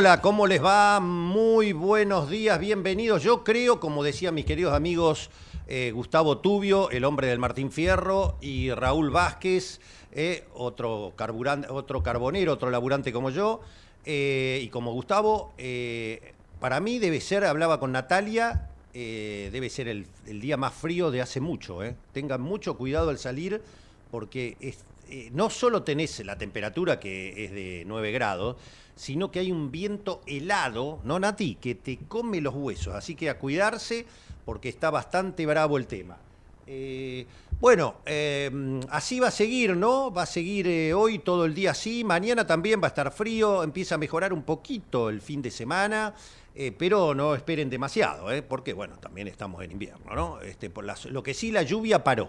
Hola, ¿cómo les va? Muy buenos días, bienvenidos. Yo creo, como decían mis queridos amigos eh, Gustavo Tubio, el hombre del Martín Fierro, y Raúl Vázquez, eh, otro, otro carbonero, otro laburante como yo, eh, y como Gustavo, eh, para mí debe ser, hablaba con Natalia, debe ser el, día más frío de hace mucho. Tengan mucho cuidado al salir porque es- eh, no solo tenés la temperatura que es de 9 grados, sino que hay un viento helado, ¿no, Nati? Que te come los huesos. Así que a cuidarse porque está bastante bravo el tema. Eh, bueno, eh, así va a seguir, ¿no? Va a seguir hoy todo el día así. Mañana también va a estar frío. Empieza a mejorar un poquito el fin de semana. pero no esperen demasiado, porque bueno, también estamos en invierno, ¿no? Este, por las- lo que sí, la lluvia paró.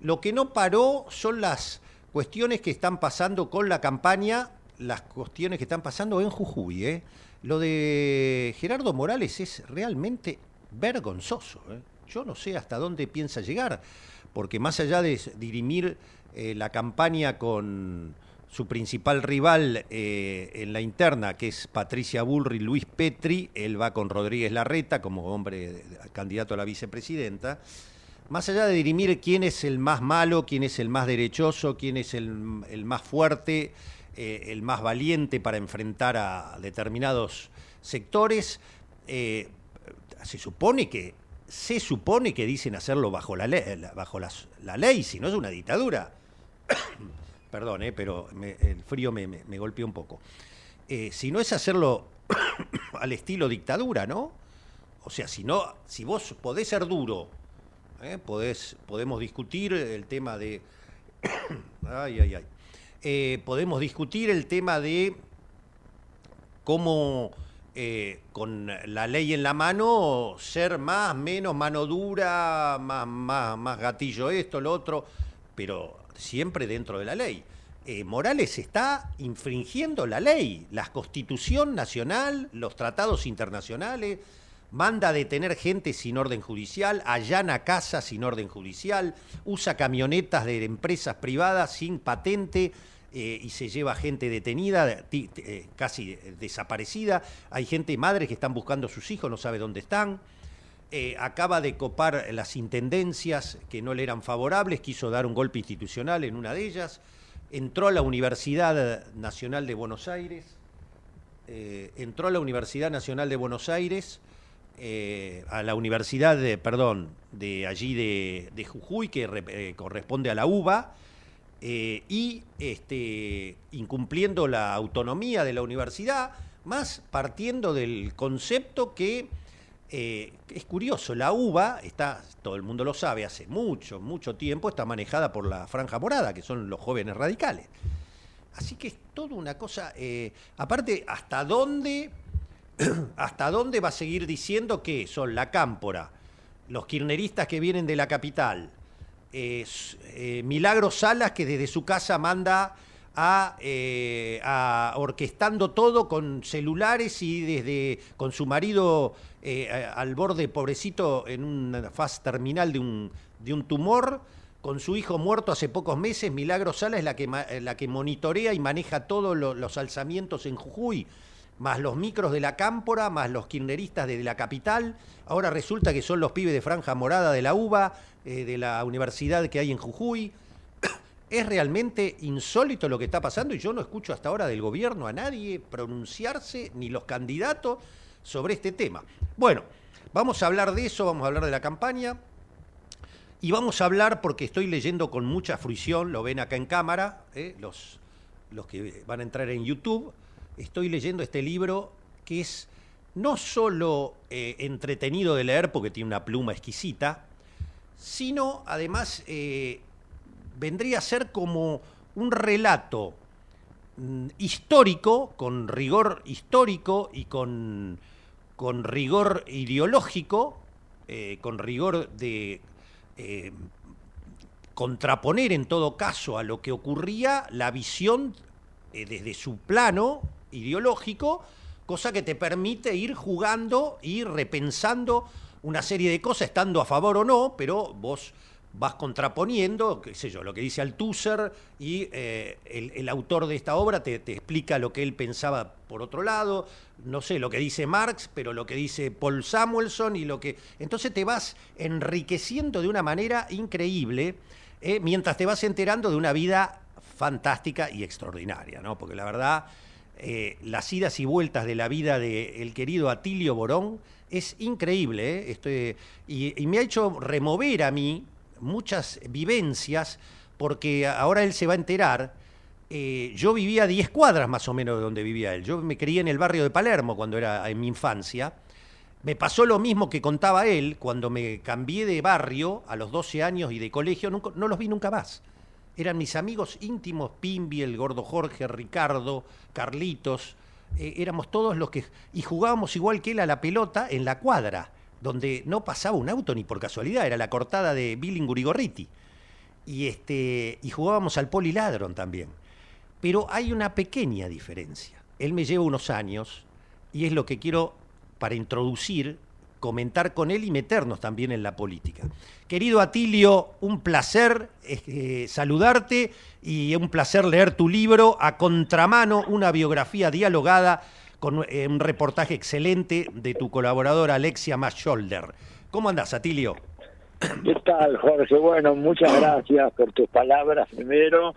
Lo que no paró son las cuestiones que están pasando con la campaña, las cuestiones que están pasando en Jujuy. ¿eh? Lo de Gerardo Morales es realmente vergonzoso. ¿eh? Yo no sé hasta dónde piensa llegar, porque más allá de dirimir eh, la campaña con su principal rival eh, en la interna, que es Patricia Bullrich, Luis Petri, él va con Rodríguez Larreta como hombre candidato a la vicepresidenta. Más allá de dirimir quién es el más malo, quién es el más derechoso, quién es el, el más fuerte, eh, el más valiente para enfrentar a determinados sectores, eh, se supone que se supone que dicen hacerlo bajo la ley, bajo la ley, si no es una dictadura. Perdón, eh, pero el frío me, me- me golpeó un poco. Eh, si no es hacerlo al estilo dictadura, ¿no? O sea, si no, si vos podés ser duro, ¿eh? podemos discutir el tema de. Eh, podemos discutir el tema de cómo eh, con la ley en la mano ser más, menos mano dura, más, más, más gatillo esto, lo otro, pero siempre dentro de la ley. Morales está infringiendo la ley, la constitución nacional, los tratados internacionales, manda a detener gente sin orden judicial, allana casas sin orden judicial, usa camionetas de empresas privadas sin patente eh, y se lleva gente detenida, eh, casi desaparecida. Hay gente, madres que están buscando a sus hijos, no sabe dónde están. Eh, acaba de copar las intendencias que no le eran favorables, quiso dar un golpe institucional en una de ellas. Entró a la Universidad Nacional de Buenos Aires, entró a la Universidad Nacional de Buenos Aires, eh, a la Universidad, de, perdón, de allí de, de Jujuy, que eh, corresponde a la UBA, eh, y este, incumpliendo la autonomía de la universidad, más partiendo del concepto que es curioso, la UBA está, todo el mundo lo sabe, hace mucho, mucho tiempo está manejada por la Franja Morada, que son los jóvenes radicales. Así que es toda una cosa, aparte, ¿hasta dónde, hasta dónde va a seguir diciendo que son la cámpora, los kirneristas que vienen de la capital, eh, eh, Milagro Salas que desde su casa manda a, eh, a orquestando todo con celulares y desde con su marido eh, al borde pobrecito en una fase terminal de un, de un tumor, con su hijo muerto hace pocos meses, Milagro Sala es la que, la que monitorea y maneja todos lo- los alzamientos en Jujuy, más los micros de la cámpora, más los kirneristas de la capital. Ahora resulta que son los pibes de Franja Morada de la UBA, eh, de la universidad que hay en Jujuy. Es realmente insólito lo que está pasando y yo no escucho hasta ahora del gobierno a nadie pronunciarse, ni los candidatos, sobre este tema. Bueno, vamos a hablar de eso, vamos a hablar de la campaña. Y vamos a hablar, porque estoy leyendo con mucha fruición, lo ven acá en cámara, ¿eh? los, los que van a entrar en YouTube, estoy leyendo este libro que es no solo eh, entretenido de leer porque tiene una pluma exquisita, sino además eh, vendría a ser como un relato mm, histórico, con rigor histórico y con, con rigor ideológico, eh, con rigor de contraponer en todo caso a lo que ocurría la visión desde su plano ideológico, cosa que te permite ir jugando y repensando una serie de cosas, estando a favor o no, pero vos vas contraponiendo, qué sé yo, lo que dice Althusser y eh, el, autor de esta obra te, explica lo que él pensaba por otro lado, no sé, lo que dice Marx, pero lo que dice Paul Samuelson y lo que... Entonces te vas enriqueciendo de una manera increíble eh, mientras te vas enterando de una vida fantástica y extraordinaria, ¿no? Porque la verdad, eh, las idas y vueltas de la vida del querido Atilio Borón es increíble, ¿eh? y, me ha hecho remover a mí muchas vivencias, porque ahora él se va a enterar. Eh, yo vivía a 10 cuadras más o menos de donde vivía él. Yo me crié en el barrio de Palermo cuando era en mi infancia. Me pasó lo mismo que contaba él cuando me cambié de barrio a los 12 años y de colegio, no los vi nunca más eran mis amigos íntimos, Pimbi, el gordo Jorge, Ricardo, Carlitos, eh, éramos todos los que... Y jugábamos igual que él a la pelota en la cuadra, donde no pasaba un auto ni por casualidad, era la cortada de Billingurigorriti. Y, este, y jugábamos al poliladron también. Pero hay una pequeña diferencia. Él me lleva unos años y es lo que quiero para introducir comentar con él y meternos también en la política. Querido Atilio, un placer eh, saludarte y un placer leer tu libro, A Contramano, una biografía dialogada con eh, un reportaje excelente de tu colaboradora Alexia Mascholder. ¿Cómo andás, Atilio? ¿Qué tal, Jorge? Bueno, muchas gracias por tus palabras primero.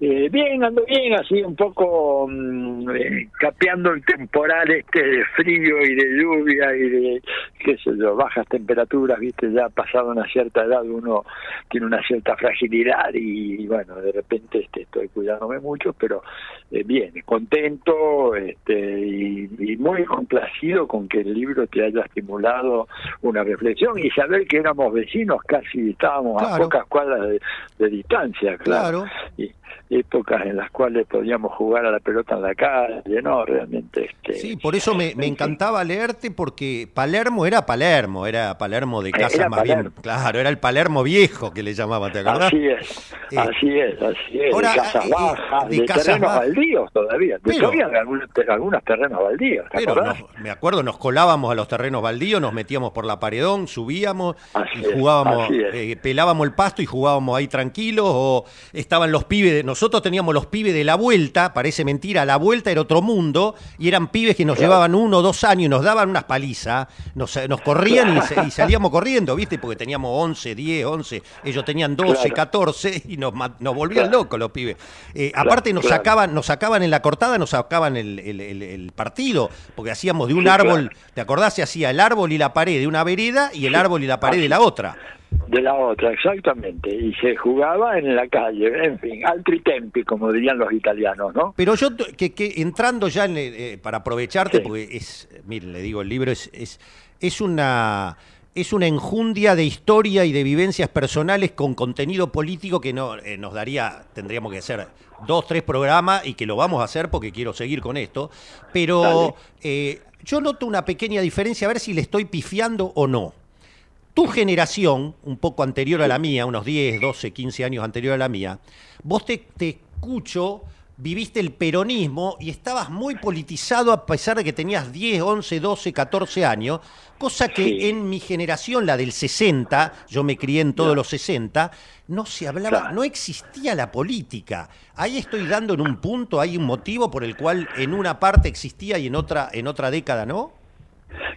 Eh, bien, ando bien, así un poco mm, eh, capeando el temporal este de frío y de lluvia y de, qué sé yo, bajas temperaturas, viste, ya pasado una cierta edad uno tiene una cierta fragilidad y, bueno, de repente este, estoy cuidándome mucho, pero eh, bien, contento este, y, muy complacido con que el libro te haya estimulado una reflexión y saber que éramos vecinos, casi estábamos a pocas cuadras de, distancia, claro. Y, épocas en las cuales podíamos jugar a la pelota en la calle, ¿no? Realmente. Este, sí, por eso me, encantaba leerte, porque Palermo era Palermo, era Palermo de casa más bien. Claro, era el Palermo viejo que le llamaban, ¿te acordás? Así es, eh, así es, así es. de casas eh, bajas, de, terrenos baldíos todavía. todavía de algunos, terrenos baldíos, ¿te pero me acuerdo, nos colábamos a los terrenos baldíos, nos metíamos por la paredón, subíamos y jugábamos, eh, pelábamos el pasto y jugábamos ahí tranquilos, o estaban los pibes de nosotros teníamos los pibes de la vuelta, parece mentira, la vuelta era otro mundo, y eran pibes que nos llevaban uno o dos años y nos daban unas palizas, nos, nos corrían y, salíamos corriendo, ¿viste? Porque teníamos 11, 10, 11, ellos tenían 12, 14 y nos, nos volvían locos los pibes. Eh, aparte nos sacaban, nos sacaban en la cortada, nos sacaban el, el, partido, porque hacíamos de un árbol, ¿te acordás? Se hacía el árbol y la pared de una vereda y el árbol y la pared de la otra de la otra, exactamente, y se jugaba en la calle, en fin, altri tempi, como dirían los italianos, ¿no? Pero yo, que, que entrando ya, en, eh, para aprovecharte, porque es, mire, le digo, el libro es, es, es una es una enjundia de historia y de vivencias personales con contenido político que no, eh, nos daría, tendríamos que hacer dos, tres programas y que lo vamos a hacer porque quiero seguir con esto. Pero eh, yo noto una pequeña diferencia, a ver si le estoy pifiando o no tu generación, un poco anterior a la mía, unos 10, 12, 15 años anterior a la mía, vos te, escucho, viviste el peronismo y estabas muy politizado a pesar de que tenías 10, 11, 12, 14 años, cosa que en mi generación, la del 60, yo me crié en todos los 60, no se hablaba, no existía la política. Ahí estoy dando en un punto, hay un motivo por el cual en una parte existía y en otra, en otra década no.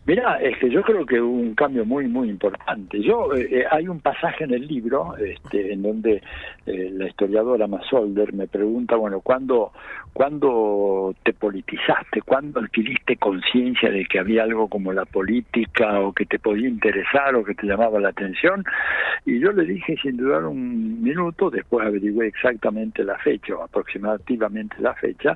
Mira, es que yo creo que hubo un cambio muy, muy importante. Yo eh, eh, Hay un pasaje en el libro este, en donde eh, la historiadora Masolder me pregunta, bueno, ¿cuándo, ¿cuándo te politizaste? ¿Cuándo adquiriste conciencia de que había algo como la política o que te podía interesar o que te llamaba la atención? Y yo le dije sin dudar un minuto, después averigué exactamente la fecha, o aproximativamente la fecha,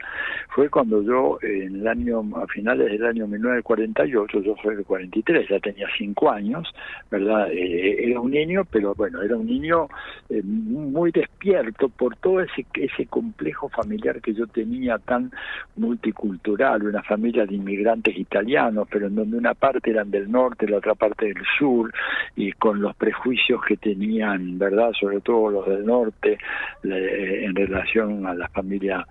fue cuando yo en el año, a finales del año 1948, yo soy de 43, ya tenía cinco años, ¿verdad? Eh, era un niño, pero bueno, era un niño eh, muy despierto por todo ese, ese complejo familiar que yo tenía tan multicultural, una familia de inmigrantes italianos, pero en donde una parte eran del norte, la otra parte del sur, y con los prejuicios que tenían, ¿verdad? Sobre todo los del norte, en relación a la familia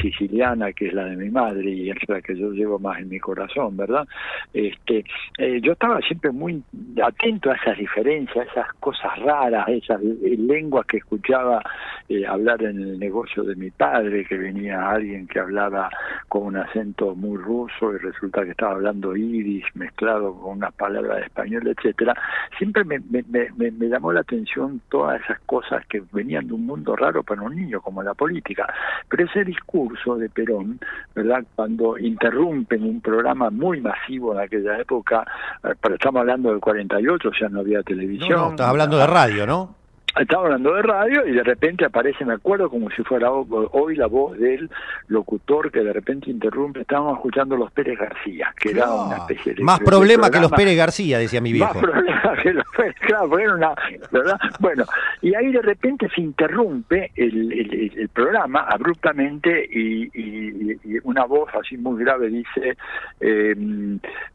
siciliana, que es la de mi madre, y es la que yo llevo más en mi corazón, ¿verdad? Este, eh, yo estaba siempre muy atento a esas diferencias, esas cosas raras, esas lenguas que escuchaba eh, hablar en el negocio de mi padre, que venía alguien que hablaba con un acento muy ruso y resulta que estaba hablando iris mezclado con unas palabras de español, etcétera. Siempre me, me, me, me llamó la atención todas esas cosas que venían de un mundo raro para un niño, como la política. Pero ese discurso de Perón, ¿verdad? Cuando interrumpen un programa muy masivo en aquella época, eh, pero estamos hablando del 48, o sea, no había televisión. No, no estás hablando de radio, ¿no? Estaba hablando de radio y de repente aparece, me acuerdo, como si fuera hoy la voz del locutor que de repente interrumpe. Estábamos escuchando los Pérez García, que era una especie de. Más problema que los Pérez García, decía mi viejo. Más problema que los Pérez, claro, era una. ¿verdad? Bueno, y ahí de repente se interrumpe el, el, programa abruptamente y, y, una voz así muy grave dice. Eh,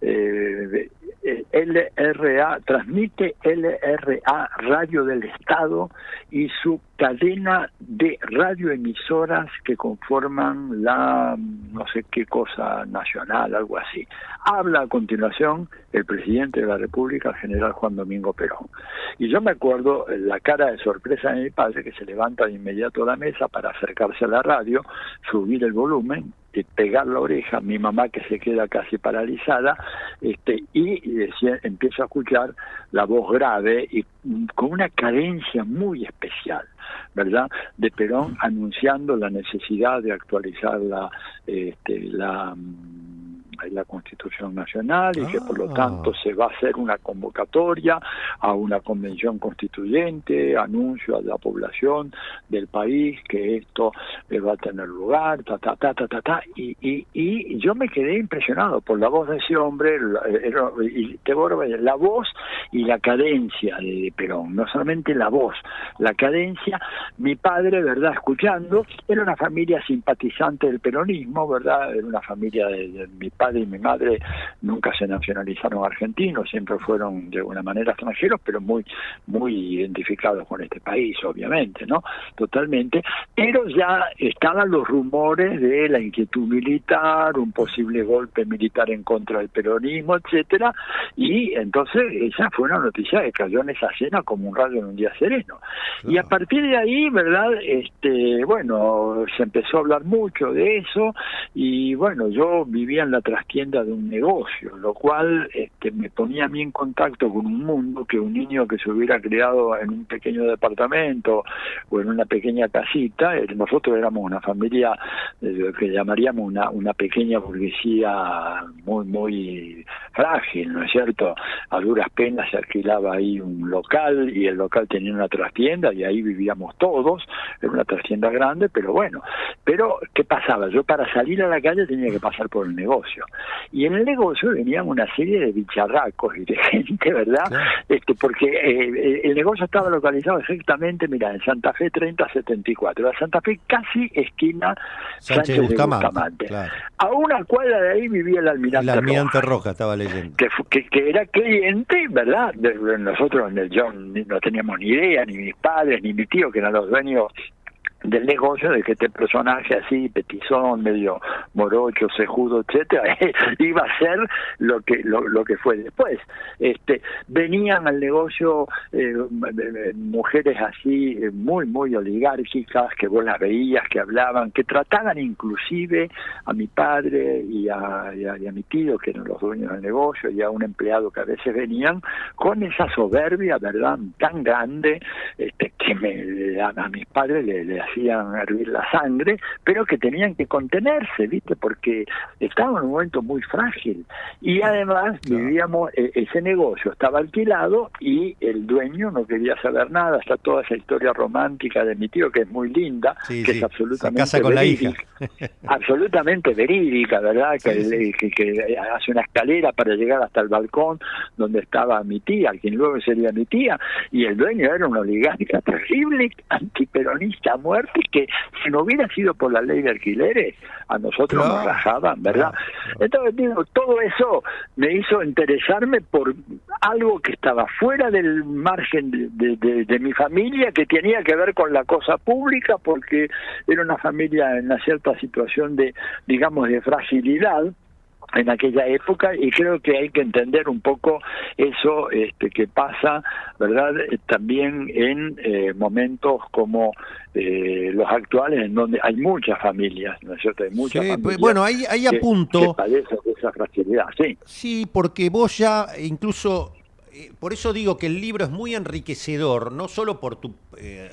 eh, LRA, transmite LRA Radio del Estado y su cadena de radioemisoras que conforman la no sé qué cosa nacional, algo así. Habla a continuación el presidente de la República, el general Juan Domingo Perón. Y yo me acuerdo la cara de sorpresa de mi padre que se levanta de inmediato a la mesa para acercarse a la radio, subir el volumen de pegar la oreja, mi mamá que se queda casi paralizada, este, y decía, empiezo a escuchar la voz grave y con una cadencia muy especial, ¿verdad? De Perón anunciando la necesidad de actualizar la, este, la la Constitución Nacional y que por lo ah. tanto se va a hacer una convocatoria a una convención constituyente, anuncio a la población del país que esto eh, va a tener lugar, ta, ta, ta, ta, ta, ta, y, y, y yo me quedé impresionado por la voz de ese hombre, la, y te la voz y la cadencia de Perón, no solamente la voz, la cadencia, mi padre, ¿verdad? Escuchando, era una familia simpatizante del peronismo, ¿verdad? Era una familia de mi padre y mi madre nunca se nacionalizaron argentinos, siempre fueron de alguna manera extranjeros, pero muy, muy identificados con este país, obviamente, ¿no? Totalmente. Pero ya estaban los rumores de la inquietud militar, un posible golpe militar en contra del peronismo, etcétera, y entonces esa fue una noticia que cayó en esa cena como un rayo en un día sereno. Y a partir de ahí, ¿verdad? Este, bueno, se empezó a hablar mucho de eso y bueno, yo vivía en la tienda de un negocio, lo cual este, me ponía a mí en contacto con un mundo que un niño que se hubiera criado en un pequeño departamento o en una pequeña casita, eh, nosotros éramos una familia eh, que llamaríamos una, una pequeña burguesía muy, muy frágil, ¿no es cierto? A duras penas se alquilaba ahí un local y el local tenía una trastienda y ahí vivíamos todos, era una trastienda grande, pero bueno, pero ¿qué pasaba? Yo para salir a la calle tenía que pasar por el negocio. Y en el negocio venían una serie de bicharracos y de gente, ¿verdad? Este, porque eh, el negocio estaba localizado exactamente, mira, en Santa Fe 3074. La Santa Fe casi esquina Sánchez, de Bustamante. A una cuadra de ahí vivía el almirante, el almirante Roja. estaba leyendo. Que, que, era cliente, ¿verdad? nosotros yo no teníamos ni idea, ni mis padres, ni mi tío, que eran los dueños del negocio de que este personaje así petizón medio morocho cejudo etcétera iba a ser lo que lo, lo, que fue después. Este venían al negocio eh, mujeres así eh, muy muy oligárquicas que vos las veías que hablaban que trataban inclusive a mi padre y a, y a, mi tío que eran los dueños del negocio y a un empleado que a veces venían con esa soberbia verdad tan grande este que me a, a mis padres le, le hacían hervir la sangre, pero que tenían que contenerse, ¿viste? Porque estaba en un momento muy frágil. Y además vivíamos, e, ese negocio estaba alquilado y el dueño no quería saber nada. Está toda esa historia romántica de mi tío, que es muy linda, que es absolutamente casa con verídica, la hija. absolutamente verídica, ¿verdad? Que, que, que hace una escalera para llegar hasta el balcón donde estaba mi tía, quien luego sería mi tía, y el dueño era una oligarca terrible, antiperonista a que si no hubiera sido por la ley de alquileres, a nosotros nos rajaban, ¿verdad? Entonces digo, todo eso me hizo interesarme por algo que estaba fuera del margen de, de, de, mi familia, que tenía que ver con la cosa pública, porque era una familia en una cierta situación de, digamos, de fragilidad, en aquella época y creo que hay que entender un poco eso este, que pasa verdad también en eh, momentos como eh, los actuales en donde hay muchas familias no es cierto hay muchas Sí, pues, familias bueno, ahí, ahí apunto. que esa fragilidad sí. Sí, porque vos ya incluso, eh, por eso digo que el libro es muy enriquecedor, no solo por tu, eh,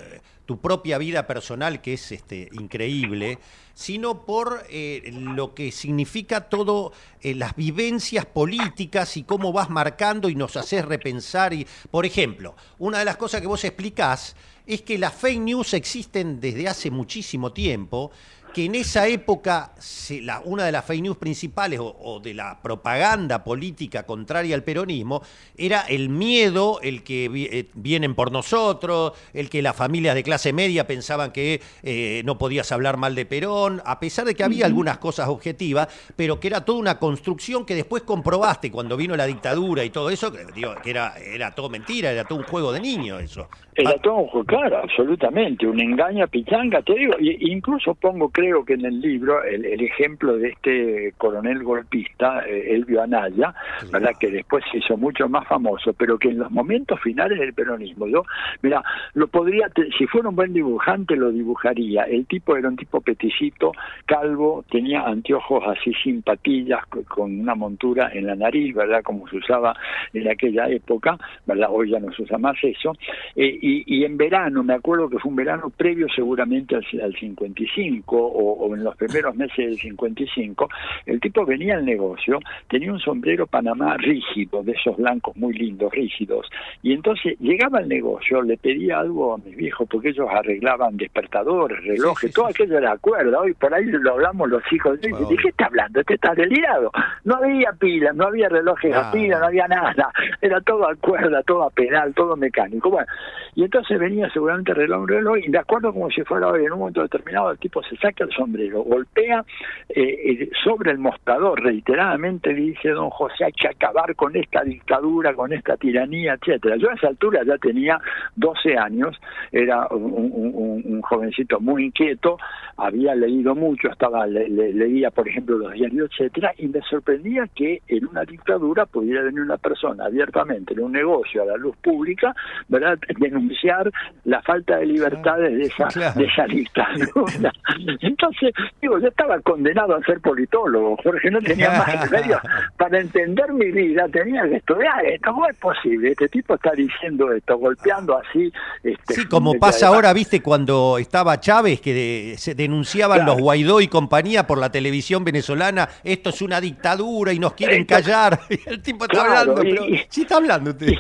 tu propia vida personal, que es este, increíble, sino por eh, lo que significa todo, eh, las vivencias políticas y cómo vas marcando y nos haces repensar. Y, por ejemplo, una de las cosas que vos explicás es que las fake news existen desde hace muchísimo tiempo que en esa época se- la- una de las fake news principales o, o de la propaganda política contraria al peronismo era el miedo, el que vi- eh, vienen por nosotros, el que las familias de clase media pensaban que eh, no podías hablar mal de Perón, a pesar de que había algunas cosas objetivas, pero que era toda una construcción que después comprobaste cuando vino la dictadura y todo eso, que, digo, que era, era todo mentira, era todo un juego de niños eso. Era Ah, todo un juego, claro, absolutamente, un engaña pichanga, te digo, y, incluso pongo, creo que en el libro, el, el ejemplo de este coronel golpista, eh, Elvio Anaya, ¿verdad? Que después se hizo mucho más famoso, pero que en los momentos finales del peronismo, yo, mira, lo podría, si fuera un buen dibujante, lo dibujaría. El tipo era un tipo peticito, calvo, tenía anteojos así sin patillas, co- con una montura en la nariz, ¿verdad? Como se usaba en aquella época, ¿verdad? Hoy ya no se usa más eso. Eh, y, y en verano, me acuerdo que fue un verano previo seguramente al, al 55 o, o en los primeros meses del 55, el tipo venía al negocio, tenía un sombrero Panamá rígido, de esos blancos muy lindos, rígidos, y entonces llegaba al negocio, le pedía algo a mis viejos, porque ellos arreglaban despertadores, relojes, Sí, sí, todo aquello era acuerdo, hoy por ahí lo hablamos los hijos, ¿de Obvio. qué está hablando? Este está delirado. No había pilas, no había relojes a pila, no había nada, era todo a cuerda, todo a pedal, todo mecánico. Bueno, y entonces venía seguramente reloj, reloj, y de acuerdo como si fuera hoy, en un momento determinado, el tipo se saca el sombrero, golpea eh, eh, sobre el mostrador, reiteradamente le dice, don José, hay que acabar con esta dictadura, con esta tiranía, etcétera. Yo a esa altura ya tenía 12 años, era un, un- un- un jovencito muy inquieto, había leído mucho, estaba le- le- leía, por ejemplo, los diarios, etcétera, y me sorprendía que en una dictadura pudiera venir una persona abiertamente en un negocio a la luz pública, ¿verdad?, denunciar la falta de libertades de esa, Claro. de esa dictadura. Entonces, digo, yo estaba condenado a ser politólogo, Jorge, no tenía más remedio. Para entender mi vida tenía que estudiar esto. ¿Cómo es posible? Este tipo está diciendo esto, golpeando así. Este, Sí, como pasa ahora, viste, cuando estaba Chávez, que de- se denunciaban Claro. los Guaidó y compañía por la televisión venezolana, esto es una dictadura y nos quieren Esto- callar. Y el tipo está Claro, hablando, y- pero sí está hablando usted.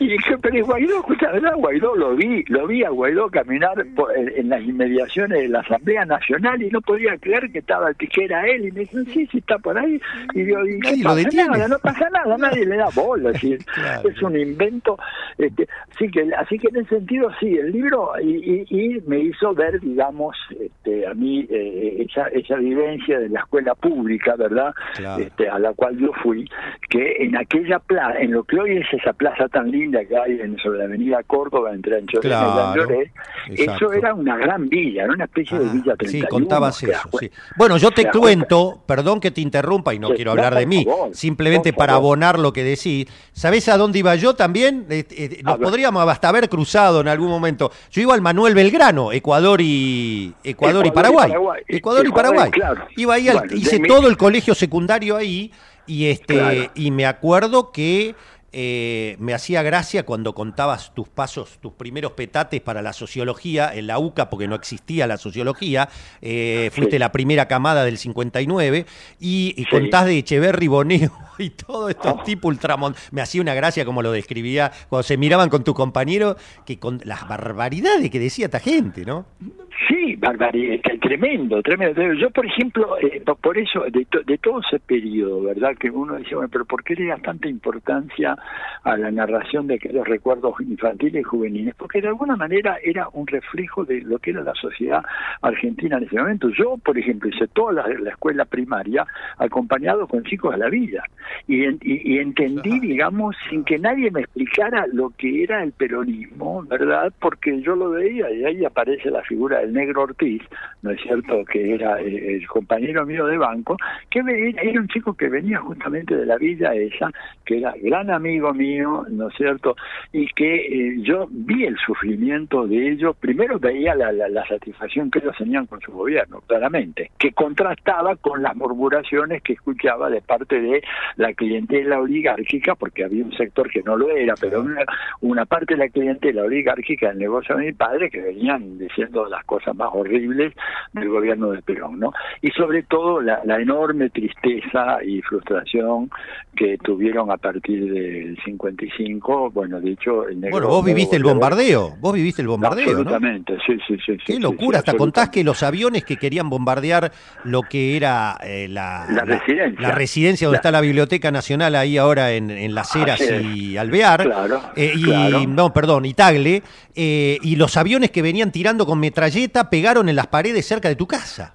Y dije, pero Guaidó, escucha, ¿verdad? Guaidó lo vi, lo vi a Guaidó caminar por- en, en las inmediaciones de la Asamblea Nacional y no podía creer que estaba que era él y me dicen, sí, sí está por ahí y yo, ¿y Nadie lo pasa? Nada, no pasa nada, nadie le da bola, es decir, Claro. es un invento, este, así que así que en ese sentido sí, el libro y, y, y me hizo ver, digamos, este, a mí eh, esa esa vivencia de la escuela pública, ¿verdad? Claro. Este, a la cual yo fui, que en aquella plaza, en lo que hoy es esa plaza tan linda que hay en, sobre la avenida Córdoba, entre Anchorena Claro, y eso era una gran villa, era una especie de Ah, villa sí, 31. contabas ¿te das eso. sí. Bueno, yo ¿Te cuento, perdón que te interrumpa y no quiero hablar de mí, favor, simplemente para abonar lo que decís. ¿Sabés a dónde iba yo también? Eh, eh, nos podríamos hasta haber cruzado en algún momento. Yo iba al Manuel Belgrano, Ecuador y Ecuador, y Ecuador y Paraguay. Paraguay. Ecuador y Paraguay. claro. Iba ahí, al- Bueno, hice mi- todo el colegio secundario ahí y este Claro. y me acuerdo que eh, me hacía gracia cuando contabas tus pasos, tus primeros petates para la sociología en la UCA, porque no existía la sociología, eh, fuiste la primera camada del 59, y, contás de Echeverry, Boneo y todos estos oh. tipos ultramont. Me hacía una gracia como lo describía cuando se miraban con tu compañero, que con las barbaridades que decía esta gente, ¿no? Sí, barbaridad, tremendo, tremendo. Yo, por ejemplo, eh, por eso, de, de, todo ese periodo, ¿verdad? Que uno decía, bueno, pero ¿por qué le das tanta importancia a la narración de aquellos recuerdos infantiles y juveniles? Porque de alguna manera era un reflejo de lo que era la sociedad argentina en ese momento. Yo, por ejemplo, hice toda la, escuela primaria acompañado con chicos de la vida y, y, entendí, digamos, sin que nadie me explicara lo que era el peronismo, ¿verdad? Porque yo lo veía y ahí aparece la figura del negro Ortiz, ¿no es cierto? Que era eh, el compañero mío de banco, que era un chico que venía justamente de la villa esa, que era gran amigo mío, ¿no es cierto? Y que eh, yo vi el sufrimiento de ellos, primero veía la, la, satisfacción que ellos tenían con su gobierno, claramente, que contrastaba con las murmuraciones que escuchaba de parte de la clientela oligárquica, porque había un sector que no lo era, pero una, una parte de la clientela oligárquica del negocio de mi padre que venían diciendo las cosas más horribles del gobierno de Perón, ¿no? Y sobre todo la, enorme tristeza y frustración que tuvieron a partir del 55, bueno, de hecho... El bueno, vos viviste el bombardeo, vos viviste el bombardeo, Absolutamente, sí, sí, sí. Qué locura, hasta contás que los aviones que querían bombardear lo que era eh, la, la, residencia. La, residencia donde está la Biblioteca Nacional, ahí ahora en, en Las Heras y Alvear, claro, eh, y, no, perdón, y Tagle, eh, y los aviones que venían tirando con metralleta pegaron en las paredes cerca de tu casa.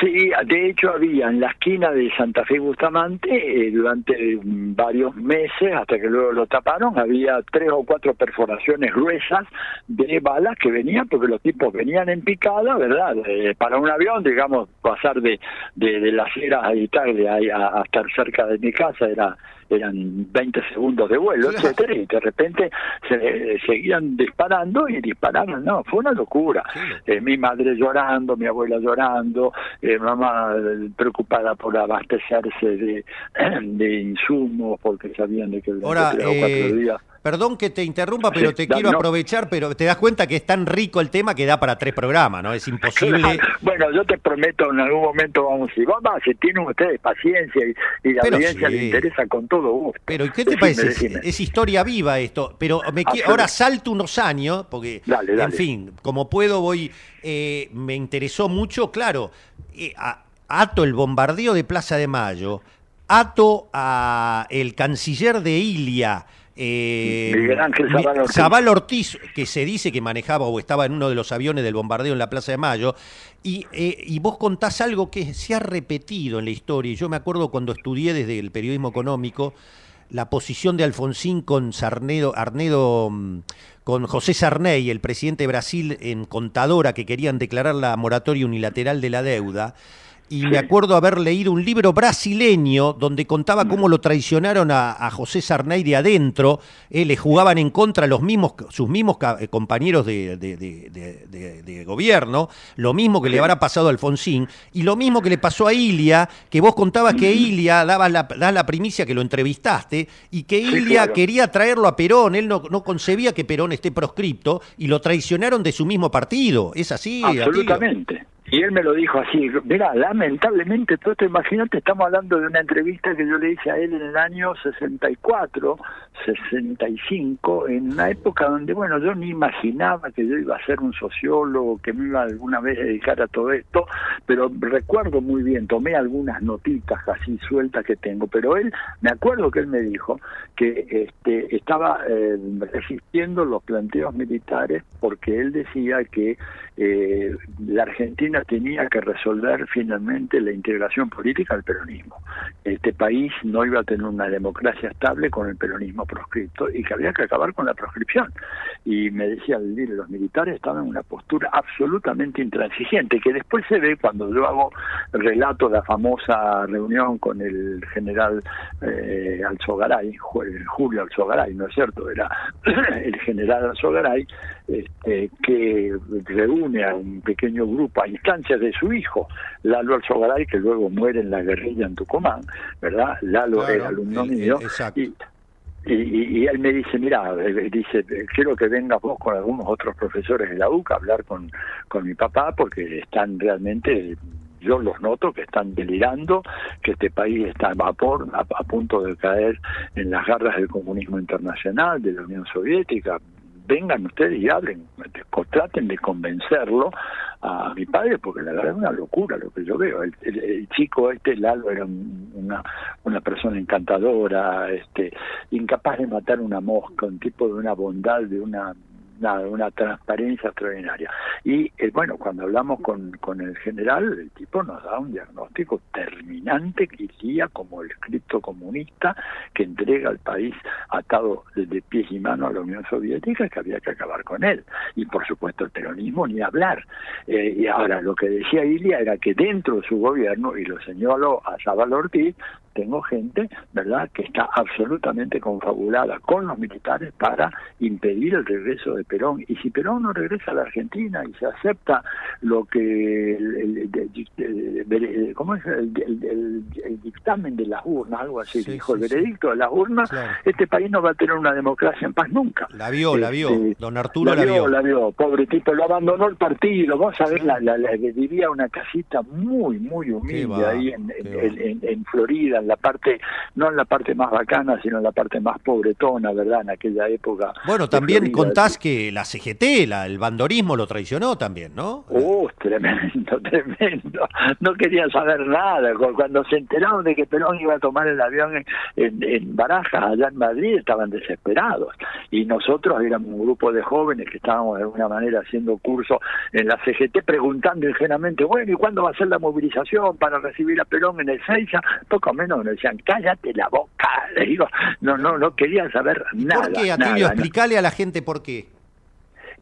Sí, de hecho había en la esquina de Santa Fe Bustamante eh, durante varios meses, hasta que luego lo taparon, había tres o cuatro perforaciones gruesas de balas que venían, porque los tipos venían en picada, ¿verdad? para un avión, digamos, pasar de, de, las eras a Italia a, a estar cerca de mi casa era eran 20 segundos de vuelo, etcétera, y de repente se seguían disparando y dispararon, no, fue una locura. Eh, mi madre llorando, mi abuela llorando, eh, mamá preocupada por abastecerse de, de insumos porque sabían de que Ahora, cuatro eh, días Perdón que te interrumpa, pero te quiero aprovechar, pero te das cuenta que es tan rico el tema que da para tres programas, ¿no? Es imposible. Bueno, yo te prometo, en algún momento vamos a decir, vamos, si tienen ustedes paciencia y, la audiencia les interesa con todo gusto. Pero ¿qué te parece? Es, historia viva esto, pero me ahora salto unos años, porque, en fin, como puedo voy, eh, me interesó mucho, claro, eh, ato el bombardeo de Plaza de Mayo, ato a el canciller de Ilia, eh, Zabal Ortiz. que se dice que manejaba o estaba en uno de los aviones del bombardeo en la Plaza de Mayo, y, eh, y, vos contás algo que se ha repetido en la historia. Yo me acuerdo cuando estudié desde el periodismo económico la posición de Alfonsín con Sarnedo, Arnedo, mm, con José Sarney, el presidente de Brasil, en Contadora, que querían declarar la moratoria unilateral de la deuda y me acuerdo haber leído un libro brasileño donde contaba cómo lo traicionaron a, José Sarney de adentro, eh, le jugaban en contra los mismos, sus mismos eh, compañeros de, gobierno, lo mismo que le habrá pasado a Alfonsín, y lo mismo que le pasó a Ilia, que vos contabas que Ilia daba la, la primicia que lo entrevistaste, y que Ilia quería traerlo a Perón, él no, no, concebía que Perón esté proscripto, y lo traicionaron de su mismo partido, ¿es así? Absolutamente. Y él me lo dijo así, mira, lamentablemente, todo esto, imagínate, estamos hablando de una entrevista que yo le hice a él en el año 64, 65, en una época donde, bueno, yo ni imaginaba que yo iba a ser un sociólogo, que me iba alguna vez a dedicar a todo esto, pero recuerdo muy bien, tomé algunas notitas así sueltas que tengo, pero él, me acuerdo que él me dijo que este, estaba eh, resistiendo los planteos militares porque él decía que eh, la Argentina tenía que resolver finalmente la integración política al peronismo. Este país no iba a tener una democracia estable con el peronismo proscripto y que había que acabar con la proscripción. Y me decía el líder, los militares estaban en una postura absolutamente intransigente, que después se ve cuando yo hago relato la famosa reunión con el general eh, Alzogaray, Julio Alzogaray, ¿no es cierto? Era el general Alzogaray, este, que reúne a un pequeño grupo a instancias de su hijo, Lalo Alzogaray, que luego muere en la guerrilla en Tucumán, ¿verdad? Lalo era alumno mío. Y, él me dice, mira, dice, quiero que vengas vos con algunos otros profesores de la UCA a hablar con, con mi papá porque están realmente yo los noto que están delirando, que este país está a vapor, a, punto de caer en las garras del comunismo internacional, de la Unión Soviética. Vengan ustedes y hablen, traten de convencerlo a mi padre, porque la verdad es una locura lo que yo veo. El, chico este, Lalo, era una, una persona encantadora, este, incapaz de matar una mosca, un tipo de una bondad, de una nada, una transparencia extraordinaria. Y eh, bueno, cuando hablamos con, con el general, el tipo nos da un diagnóstico terminante que iría como el escrito comunista que entrega al país atado de pies y manos a la Unión Soviética que había que acabar con él. Y por supuesto el peronismo ni hablar. Eh, y ahora lo que decía Ilia era que dentro de su gobierno, y lo señaló a Zabal Ortiz, tengo gente, ¿verdad?, que está absolutamente confabulada con los militares para impedir el regreso de Perón. Y si Perón no regresa a la Argentina y se acepta lo que, el, ¿cómo es? El, dictamen de las urnas, algo así, dijo, el veredicto de las urnas, este país no va a tener una democracia en paz nunca. La vio, la vio, este, don Arturo la, vio. La vio, pobre tipo, lo abandonó el partido, vamos a ver, la, la, vivía una casita muy, muy humilde ahí en, en Florida en la parte, no en la parte más bacana, sino en la parte más pobretona, ¿verdad? En aquella época. Bueno, también contás que la CGT, la, el bandorismo lo traicionó también, ¿no? Uh, tremendo, tremendo. No querían saber nada. Cuando se enteraron de que Perón iba a tomar el avión en, en, en Barajas, allá en Madrid, estaban desesperados. Y nosotros éramos un grupo de jóvenes que estábamos de alguna manera haciendo curso en la CGT preguntando ingenuamente, bueno, ¿y cuándo va a ser la movilización para recibir a Perón en el Seiza? Poco menos me decían, cállate la boca. Le digo, no, no, no querían saber nada. ¿Por qué, Atilio? Explícale a la gente por qué.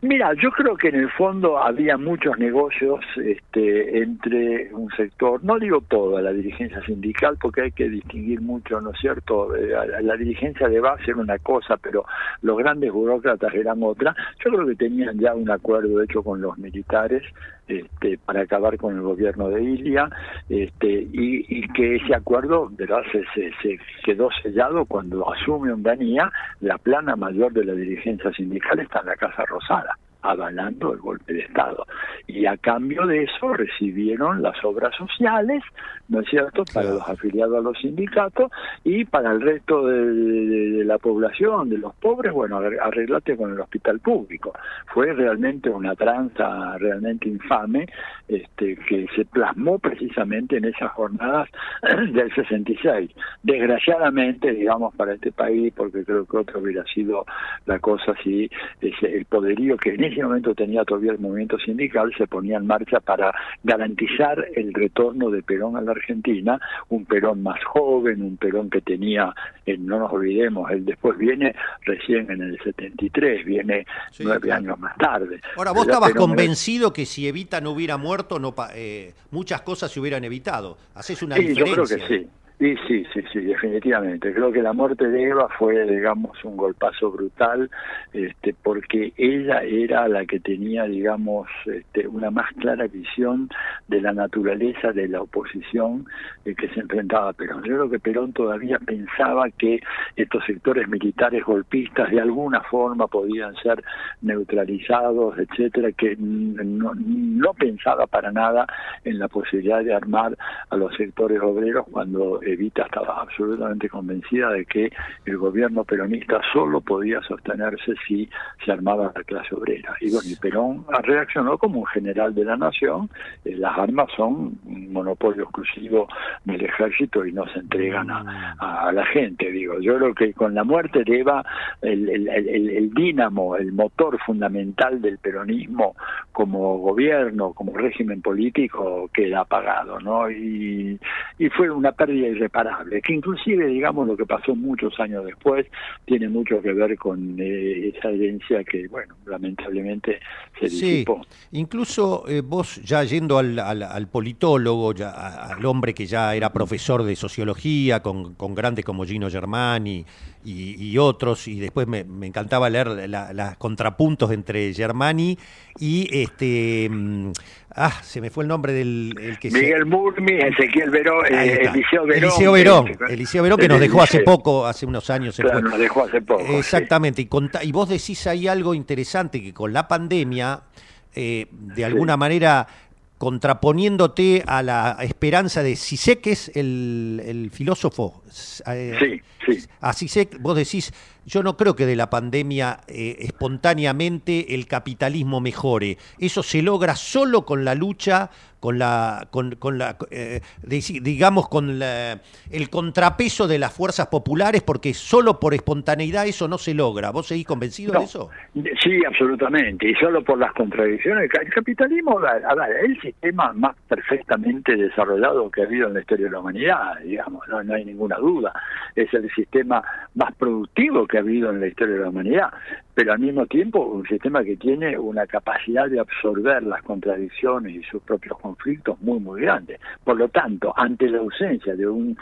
Mira, yo creo que en el fondo había muchos negocios este, entre un sector, no digo toda la dirigencia sindical, porque hay que distinguir mucho, ¿no es cierto? Eh, la dirigencia de base era una cosa, pero los grandes burócratas eran otra. Yo creo que tenían ya un acuerdo hecho con los militares este, para acabar con el gobierno de Ilia, este, y, que ese acuerdo ¿verdad? Se, se, quedó sellado cuando asume Onganía, la plana mayor de la dirigencia sindical está en la Casa Rosada avalando el golpe de Estado. Y a cambio de eso recibieron las obras sociales, ¿no es cierto?, para los afiliados a los sindicatos y para el resto de, la población, de los pobres, bueno, arreglate con el hospital público. Fue realmente una tranza realmente infame este, que se plasmó precisamente en esas jornadas del 66. Desgraciadamente, digamos, para este país, porque creo que otro hubiera sido la cosa así, el poderío que en ese momento tenía todavía el movimiento sindical, se ponía en marcha para garantizar el retorno de Perón a la Argentina, un Perón más joven, un Perón que tenía, eh, no nos olvidemos, él después viene recién en el 73, viene nueve años más tarde. Ahora, vos estabas convencido que si Evita no hubiera muerto, no eh, muchas cosas se hubieran evitado. Haces una sí, diferencia. Yo creo que sí. Sí, sí, sí, sí, definitivamente. Creo que la muerte de Eva fue, digamos, un golpazo brutal, este, porque ella era la que tenía, digamos, este, una más clara visión de la naturaleza de la oposición eh, que se enfrentaba a Perón. Yo creo que Perón todavía pensaba que estos sectores militares golpistas de alguna forma podían ser neutralizados, etcétera, que no, no pensaba para nada en la posibilidad de armar a los sectores obreros cuando Evita estaba absolutamente convencida de que el gobierno peronista solo podía sostenerse si se armaba la clase obrera. Y bueno, y Perón reaccionó como un general de la nación, eh, las armas son un monopolio exclusivo del ejército y no se entregan a, la gente, digo. Yo creo que con la muerte de Eva, el, el, el, dínamo, el motor fundamental del peronismo como gobierno, como régimen político, queda apagado, ¿no? Y, y fue una pérdida irreparable, que inclusive, digamos, lo que pasó muchos años después tiene mucho que ver con eh, esa herencia que, bueno, lamentablemente se disipó. incluso eh, vos ya yendo al, al, politólogo, ya, al hombre que ya era profesor de sociología, con, con grandes como Gino Germani y, otros, y después me, encantaba leer los contrapuntos entre Germani y este ah, se me fue el nombre del que Miguel Murmi, Ezequiel Verón, eh, Eliseo Verón, Eliseo Verón, Eliseo Verón que nos dejó hace poco, hace unos años se claro, nos dejó hace poco. Exactamente, y, y, vos decís ahí algo interesante, que con la pandemia, eh, de alguna manera contraponiéndote a la esperanza de Sisek, es el, el filósofo. Eh, sí, sí. A Sisek, vos decís, yo no creo que de la pandemia eh, espontáneamente el capitalismo mejore. Eso se logra solo con la lucha con la, con, con la eh, digamos, con el contrapeso de las fuerzas populares, porque solo por espontaneidad eso no se logra. ¿Vos seguís convencido de eso? Sí, absolutamente. Y solo por las contradicciones. El capitalismo, a ver, es el sistema más perfectamente desarrollado que ha habido en la historia de la humanidad, digamos, no, no hay ninguna duda. Es el sistema más productivo que ha habido en la historia de la humanidad pero al mismo tiempo un sistema que tiene una capacidad de absorber las contradicciones y sus propios conflictos muy, muy grande. Por lo tanto, ante la ausencia de un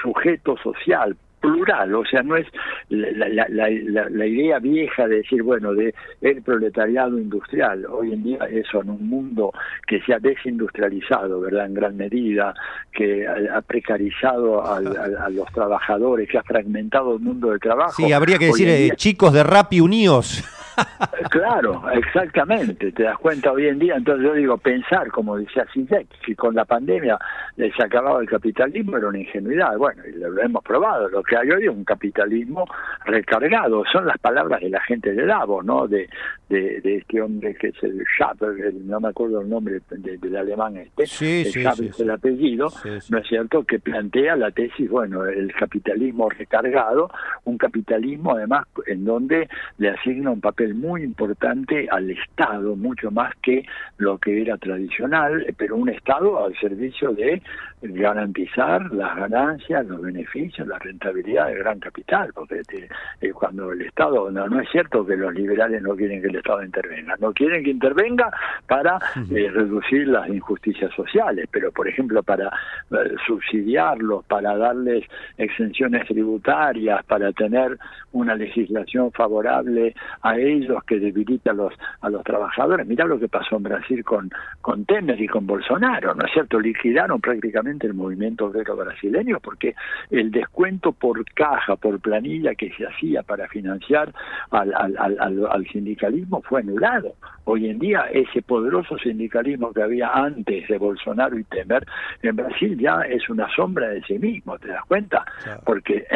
sujeto social plural, o sea, no es la, la, la, la, idea vieja de decir, bueno, de el proletariado industrial, hoy en día eso en un mundo que se ha desindustrializado, ¿verdad?, en gran medida, que ha precarizado a, los trabajadores, que ha fragmentado el mundo del trabajo. Sí, habría que decir, eh, chicos de Rappi unidos. Claro, exactamente, te das cuenta hoy en día, entonces yo digo, pensar, como decía Sisek, si con la pandemia se acababa el capitalismo era una ingenuidad, bueno, y lo hemos probado, lo que hay hoy es un capitalismo recargado, son las palabras de la gente de Davos, ¿no? De, de, este hombre que es el Schaper, no me acuerdo el nombre del alemán este, sí, el es el apellido, ¿no es cierto?, que plantea la tesis, bueno, el capitalismo recargado, un capitalismo además en donde le asigna un papel muy importante al Estado, mucho más que lo que era tradicional, pero un Estado al servicio de garantizar las ganancias, los beneficios, la rentabilidad del gran capital, porque eh, cuando el Estado, no, no es cierto que los liberales no quieren que el Estado intervenga, no quieren que intervenga para eh, reducir las injusticias sociales, pero por ejemplo para eh, subsidiarlos, para darles exenciones tributarias, para tener una legislación favorable a ellos que debilita a los, a los trabajadores. Mirá lo que pasó en Brasil con, con Temer y con Bolsonaro, ¿no es cierto? Liquidaron prácticamente el movimiento obrero brasileño porque el descuento por caja, por planilla que se hacía para financiar al, al, al, al sindicalismo fue anulado. Hoy en día ese poderoso sindicalismo que había antes de Bolsonaro y Temer en Brasil ya es una sombra de sí mismo, ¿te das cuenta? Porque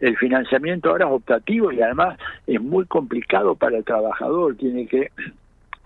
el financiamiento ahora es optativo y además es muy complicado para el trabajador, tiene que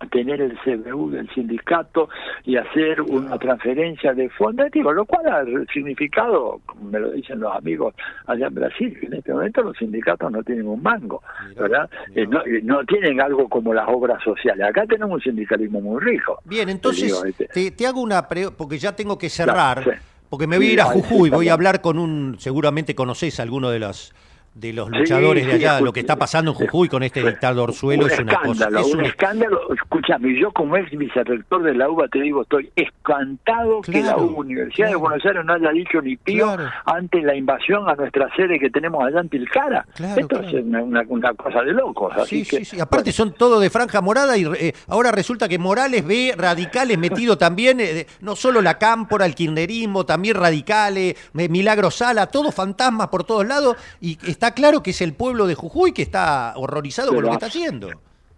tener el CBU del sindicato y hacer una transferencia de fondos, digo, lo cual ha significado, como me lo dicen los amigos allá en Brasil, que en este momento los sindicatos no tienen un mango, ¿verdad? Eh, no, eh, no, tienen algo como las obras sociales. Acá tenemos un sindicalismo muy rico. Bien, entonces este. te, hago una, porque ya tengo que cerrar, porque me voy a ir a Jujuy, voy a hablar con un, seguramente conoces a alguno de los de los luchadores de allá, lo que está pasando en Jujuy con este dictador suelo es una cosa. Es un, escándalo. Escúchame, yo como ex vicerrector de la UBA te digo, estoy espantado que la Universidad de Buenos Aires no haya dicho ni pío ante la invasión a nuestra sede que tenemos allá en Tilcara. Esto es una, cosa de locos. Así sí, sí, Aparte son todos de franja morada y eh, ahora resulta que Morales ve radicales metidos también, eh, no solo la cámpora, el kirchnerismo, también radicales, Milagro Sala, todos fantasmas por todos lados y está está claro que es el pueblo de Jujuy que está horrorizado con lo que está haciendo.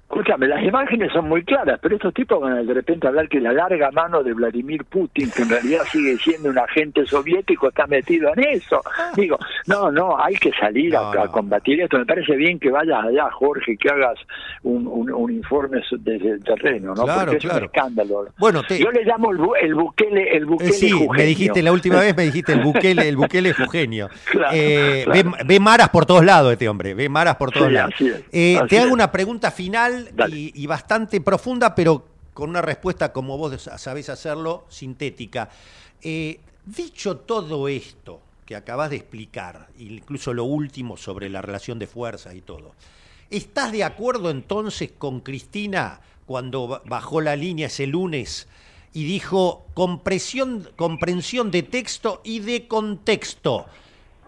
Escúchame, las imágenes son muy claras, pero estos tipos van de repente hablar que la larga mano de Vladimir Putin, que en realidad sigue siendo un agente soviético, está metido en eso. Digo, no, no, hay que salir a, combatir esto. Me parece bien que vayas allá, Jorge, que hagas un, un, informe desde el terreno, ¿no? Claro, Porque es un escándalo. Bueno, Yo le llamo el, el buquele, el buquele Sí, me dijiste la última vez, me dijiste el buquele, el buquele jugenio. Eh, ve, maras por todos lados este hombre, ve maras por todos lados. Eh, te hago una pregunta final y, bastante profunda, pero con una respuesta, como vos sabés hacerlo, sintética. Eh, dicho todo esto que acabas de explicar, incluso lo último sobre la relación de fuerzas y todo, ¿estás de acuerdo entonces con Cristina cuando bajó la línea ese lunes y dijo comprensión, comprensión de texto y de contexto?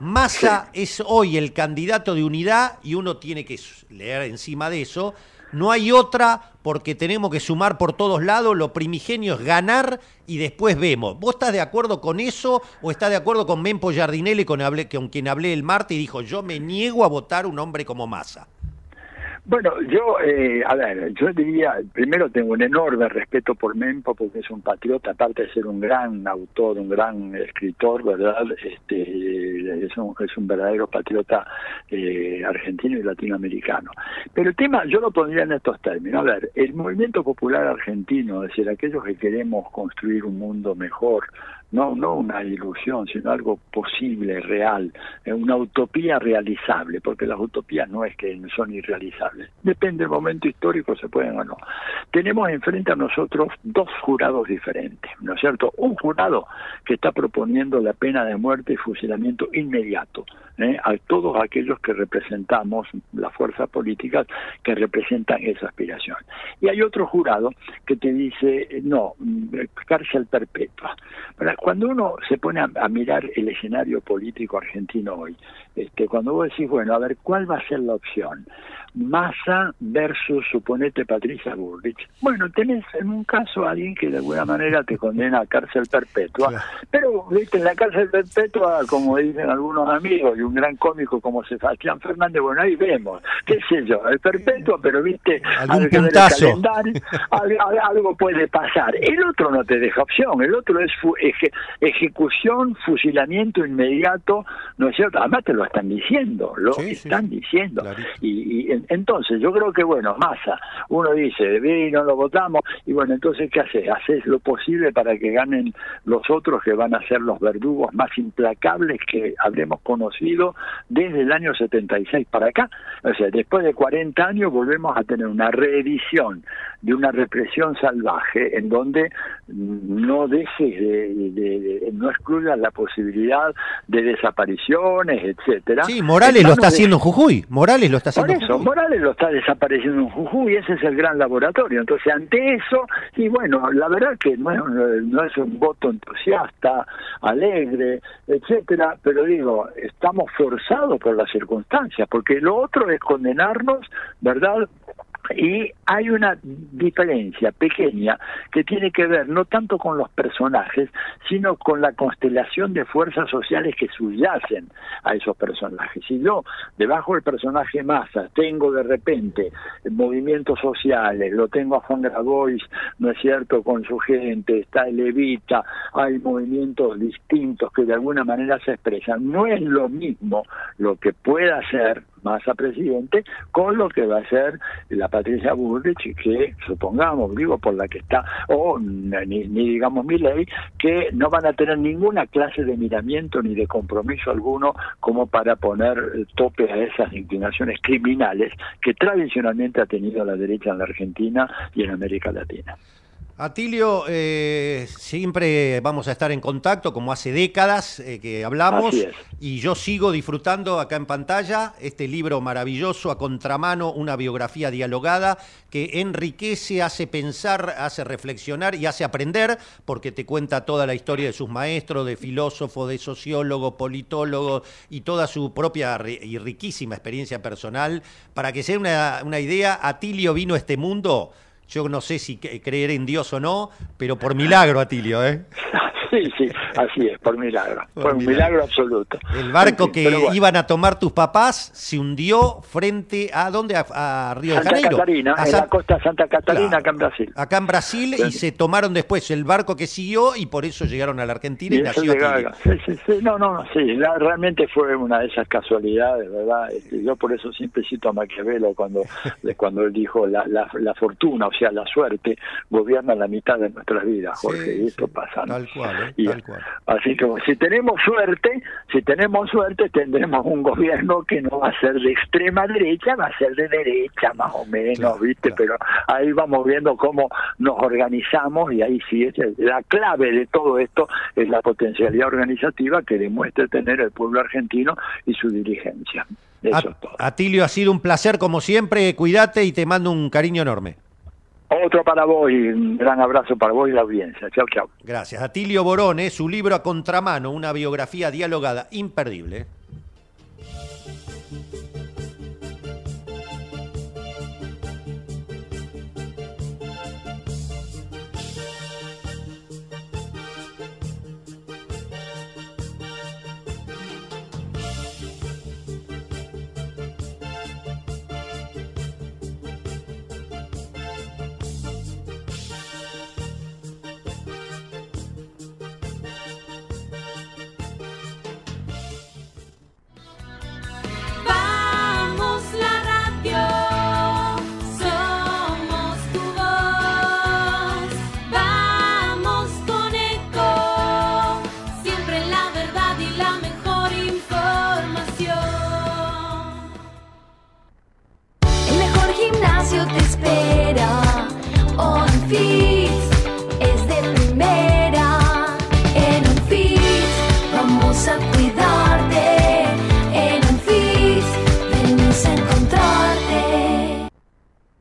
Massa es hoy el candidato de unidad y uno tiene que leer encima de eso no hay otra porque tenemos que sumar por todos lados, lo primigenio es ganar y después vemos. ¿Vos estás de acuerdo con eso o estás de acuerdo con Mempo Giardinelli con, con quien hablé el martes y dijo yo me niego a votar un hombre como Massa? Bueno, yo, eh, a ver, yo diría, primero tengo un enorme respeto por Mempo porque es un patriota, aparte de ser un gran autor, un gran escritor, ¿verdad? Este, es, un, es un verdadero patriota eh, argentino y latinoamericano. Pero el tema, yo lo pondría en estos términos. A ver, el movimiento popular argentino, es decir, aquellos que queremos construir un mundo mejor, no, no una ilusión, sino algo posible, real, eh, una utopía realizable, porque las utopías no es que son irrealizables, depende del momento histórico, se pueden o no. Tenemos enfrente a nosotros dos jurados diferentes, ¿no es cierto? Un jurado que está proponiendo la pena de muerte y fusilamiento inmediato ¿eh? a todos aquellos que representamos las fuerzas políticas que representan esa aspiración. Y hay otro jurado que te dice, no, mm, cárcel perpetua. Cuando uno se pone a, mirar el escenario político argentino hoy, este, cuando vos decís, bueno, a ver, ¿cuál va a ser la opción? Massa versus, suponete, Patricia Bullrich. Bueno, tenés en un caso a alguien que de alguna manera te condena a cárcel perpetua, pero, viste, en la cárcel perpetua, como dicen algunos amigos, y un gran cómico como Sebastián Fernández, bueno, ahí vemos, qué sé yo, el perpetua, pero, viste, puntazo. algo, puede pasar. El otro no te deja opción, el otro es ejecución, fusilamiento inmediato, ¿no es cierto? Además te lo están diciendo, lo están diciendo. Y, y, entonces, yo creo que, bueno, masa, uno dice, no lo votamos, y bueno, entonces, ¿qué haces? Haces lo posible para que ganen los otros que van a ser los verdugos más implacables que habremos conocido desde el año 76 para acá. O sea, después de 40 años volvemos a tener una reedición de una represión salvaje en donde no dejes de, no excluyas la posibilidad de desapariciones, etcétera. Sí, Morales lo está haciendo en Jujuy. Morales lo está haciendo. Por eso, Morales lo está desapareciendo en Jujuy, ese es el gran laboratorio. Entonces, ante eso, y bueno, la verdad que no, no es un voto entusiasta, alegre, etcétera, pero digo, estamos forzados por las circunstancias, porque lo otro es condenarnos, ¿verdad? Y hay una diferencia pequeña que tiene que ver no tanto con los personajes, sino con la constelación de fuerzas sociales que subyacen a esos personajes. Si yo, debajo del personaje Massa, tengo de repente movimientos sociales, lo tengo a Juan Grabois, ¿no es cierto?, con su gente, está el Evita, hay movimientos distintos que de alguna manera se expresan. No es lo mismo lo que pueda ser Massa presidente con lo que va a ser la Patricia Bullrich, que supongamos, digo, por la que está, o ni, digamos mi ley, que no van a tener ninguna clase de miramiento ni de compromiso alguno como para poner tope a esas inclinaciones criminales que tradicionalmente ha tenido la derecha en la Argentina y en América Latina. Atilio, eh, siempre vamos a estar en contacto, como hace décadas eh, que hablamos, y yo sigo disfrutando acá en pantalla este libro maravilloso, A Contramano, una biografía dialogada, que enriquece, hace pensar, hace reflexionar y hace aprender, porque te cuenta toda la historia de sus maestros, de filósofo, de sociólogo, politólogo, y toda su propia y riquísima experiencia personal. Para que sea una, una idea, Atilio vino a este mundo yo no sé si creer en Dios o no, pero por milagro, Atilio, ¿eh? Sí, sí, así es, por milagro. Por, un milagro. absoluto. El barco que iban a tomar tus papás se hundió frente a dónde? A, Río de Janeiro. Catarina, a en la costa de Santa Catarina, acá en Brasil. Acá en Brasil y se tomaron después el barco que siguió y por eso llegaron a la Argentina y, nació sí, sí, sí, no, no, sí, realmente fue una de esas casualidades, ¿verdad? Este, yo por eso siempre cito a Maquiavelo cuando, cuando él dijo la, la, la fortuna, o sea, la suerte, gobierna la mitad de nuestras vidas, Jorge, y esto pasa. Tal cual. Así que si tenemos suerte, si tenemos suerte, tendremos un gobierno que no va a ser de extrema derecha, va a ser de derecha más o menos, ¿viste? Pero ahí vamos viendo cómo nos organizamos y ahí sí es la clave de todo esto es la potencialidad organizativa que demuestra tener el pueblo argentino y su dirigencia. Eso Atilio, ha sido un placer como siempre, cuídate y te mando un cariño enorme. Otro para vos y un gran abrazo para vos y la audiencia. Chao, chao. Gracias. Atilio Borone, su libro A Contramano, una biografía dialogada imperdible.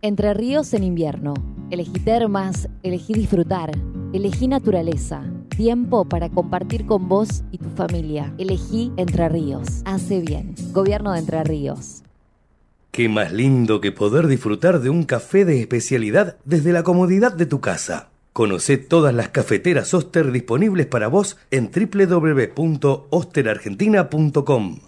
Entre ríos en invierno. Elegí termas, elegí disfrutar, elegí naturaleza. Tiempo para compartir con vos y tu familia. Elegí Entre Ríos. Hace bien. Gobierno de Entre Ríos. Qué más lindo que poder disfrutar de un café de especialidad desde la comodidad de tu casa. Conoce todas las cafeteras Oster disponibles para vos en www.osterargentina.com.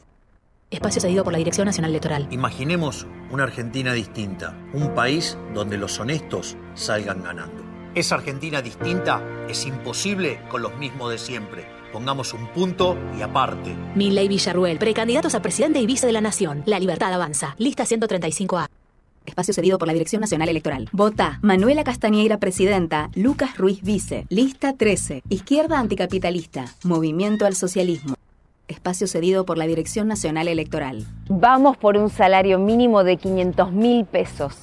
Espacio cedido por la Dirección Nacional Electoral. Imaginemos una Argentina distinta, un país donde los honestos salgan ganando. Esa Argentina distinta es imposible con los mismos de siempre. Pongamos un punto y aparte. Milley Villarruel, precandidatos a presidente y vice de la Nación. La libertad avanza. Lista 135A. Espacio cedido por la Dirección Nacional Electoral. Vota Manuela Castañeira, presidenta. Lucas Ruiz, vice. Lista 13. Izquierda anticapitalista. Movimiento al socialismo. Espacio cedido por la Dirección Nacional Electoral. Vamos por un salario mínimo de 500 mil pesos.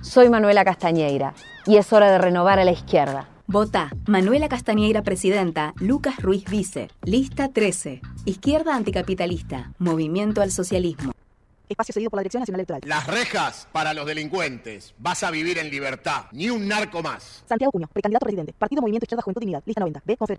Soy Manuela Castañeira y es hora de renovar a la izquierda. Vota Manuela Castañeira, presidenta. Lucas Ruiz, vice. Lista 13. Izquierda anticapitalista. Movimiento al socialismo. Espacio cedido por la Dirección Nacional Electoral. Las rejas para los delincuentes. Vas a vivir en libertad. Ni un narco más. Santiago Cuño, precandidato a presidente. Partido Movimiento Izquierda Juventud Dignidad. Lista 90. B. Confer.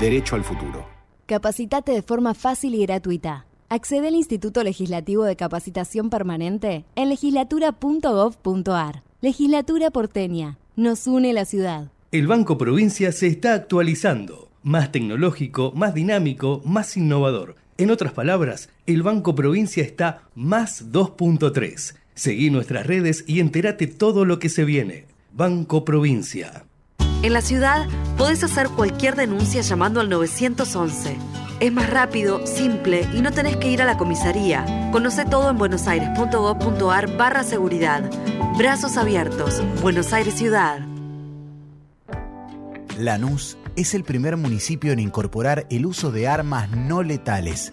Derecho al futuro. Capacitate de forma fácil y gratuita. Accede al Instituto Legislativo de Capacitación Permanente en legislatura.gov.ar. Legislatura porteña. Nos une la ciudad. El Banco Provincia se está actualizando. Más tecnológico, más dinámico, más innovador. En otras palabras, el Banco Provincia está más 2.3. Seguí nuestras redes y entérate todo lo que se viene. Banco Provincia. En la ciudad podés hacer cualquier denuncia llamando al 911. Es más rápido, simple y no tenés que ir a la comisaría. Conoce todo en buenosaires.gov.ar barra seguridad. Brazos abiertos. Buenos Aires Ciudad. Lanús es el primer municipio en incorporar el uso de armas no letales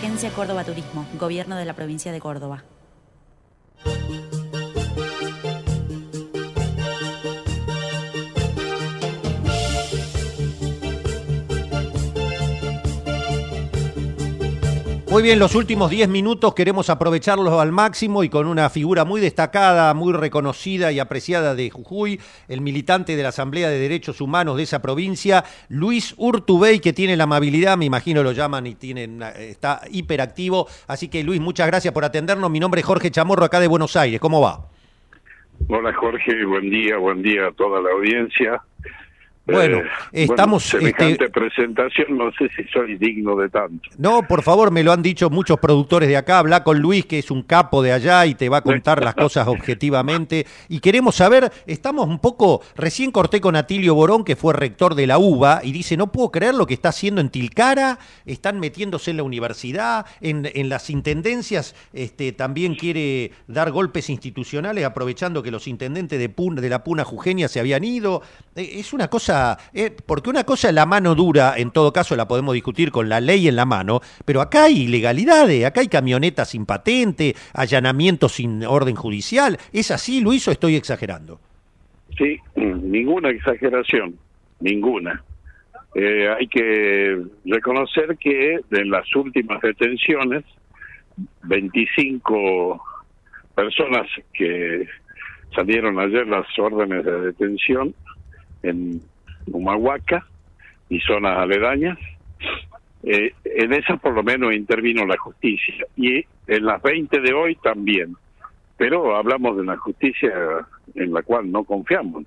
Agencia Córdoba Turismo, Gobierno de la Provincia de Córdoba. Muy bien, los últimos 10 minutos queremos aprovecharlos al máximo y con una figura muy destacada, muy reconocida y apreciada de Jujuy, el militante de la Asamblea de Derechos Humanos de esa provincia, Luis Urtubey, que tiene la amabilidad, me imagino lo llaman y tienen, está hiperactivo. Así que Luis, muchas gracias por atendernos. Mi nombre es Jorge Chamorro, acá de Buenos Aires. ¿Cómo va? Hola Jorge, buen día, buen día a toda la audiencia. Bueno, Eh, estamos... bueno, semejante este, presentación, no sé si soy digno de tanto. No, por favor, me lo han dicho muchos productores de acá. Habla con Luis, que es un capo de allá y te va a contar las cosas objetivamente. Y queremos saber, estamos un poco. Recién corté con Atilio Borón, que fue rector de la UBA, y dice: No puedo creer lo que está haciendo en Tilcara. Están metiéndose en la universidad, en, en las intendencias. Este, también quiere dar golpes institucionales, aprovechando que los intendentes de, Puna, de la Puna Jujeña se habían ido. Eh, es una cosa. Eh, porque una cosa es la mano dura, en todo caso la podemos discutir con la ley en la mano, pero acá hay ilegalidades, acá hay camionetas sin patente, allanamientos sin orden judicial. ¿Es así, Luis, o estoy exagerando? Sí, ninguna exageración, ninguna. Eh, hay que reconocer que en las últimas detenciones, 25 personas que salieron ayer las órdenes de detención en Humahuaca y zonas aledañas. Eh, en esas por lo menos intervino la justicia y en las 20 de hoy también. Pero hablamos de una justicia en la cual no confiamos,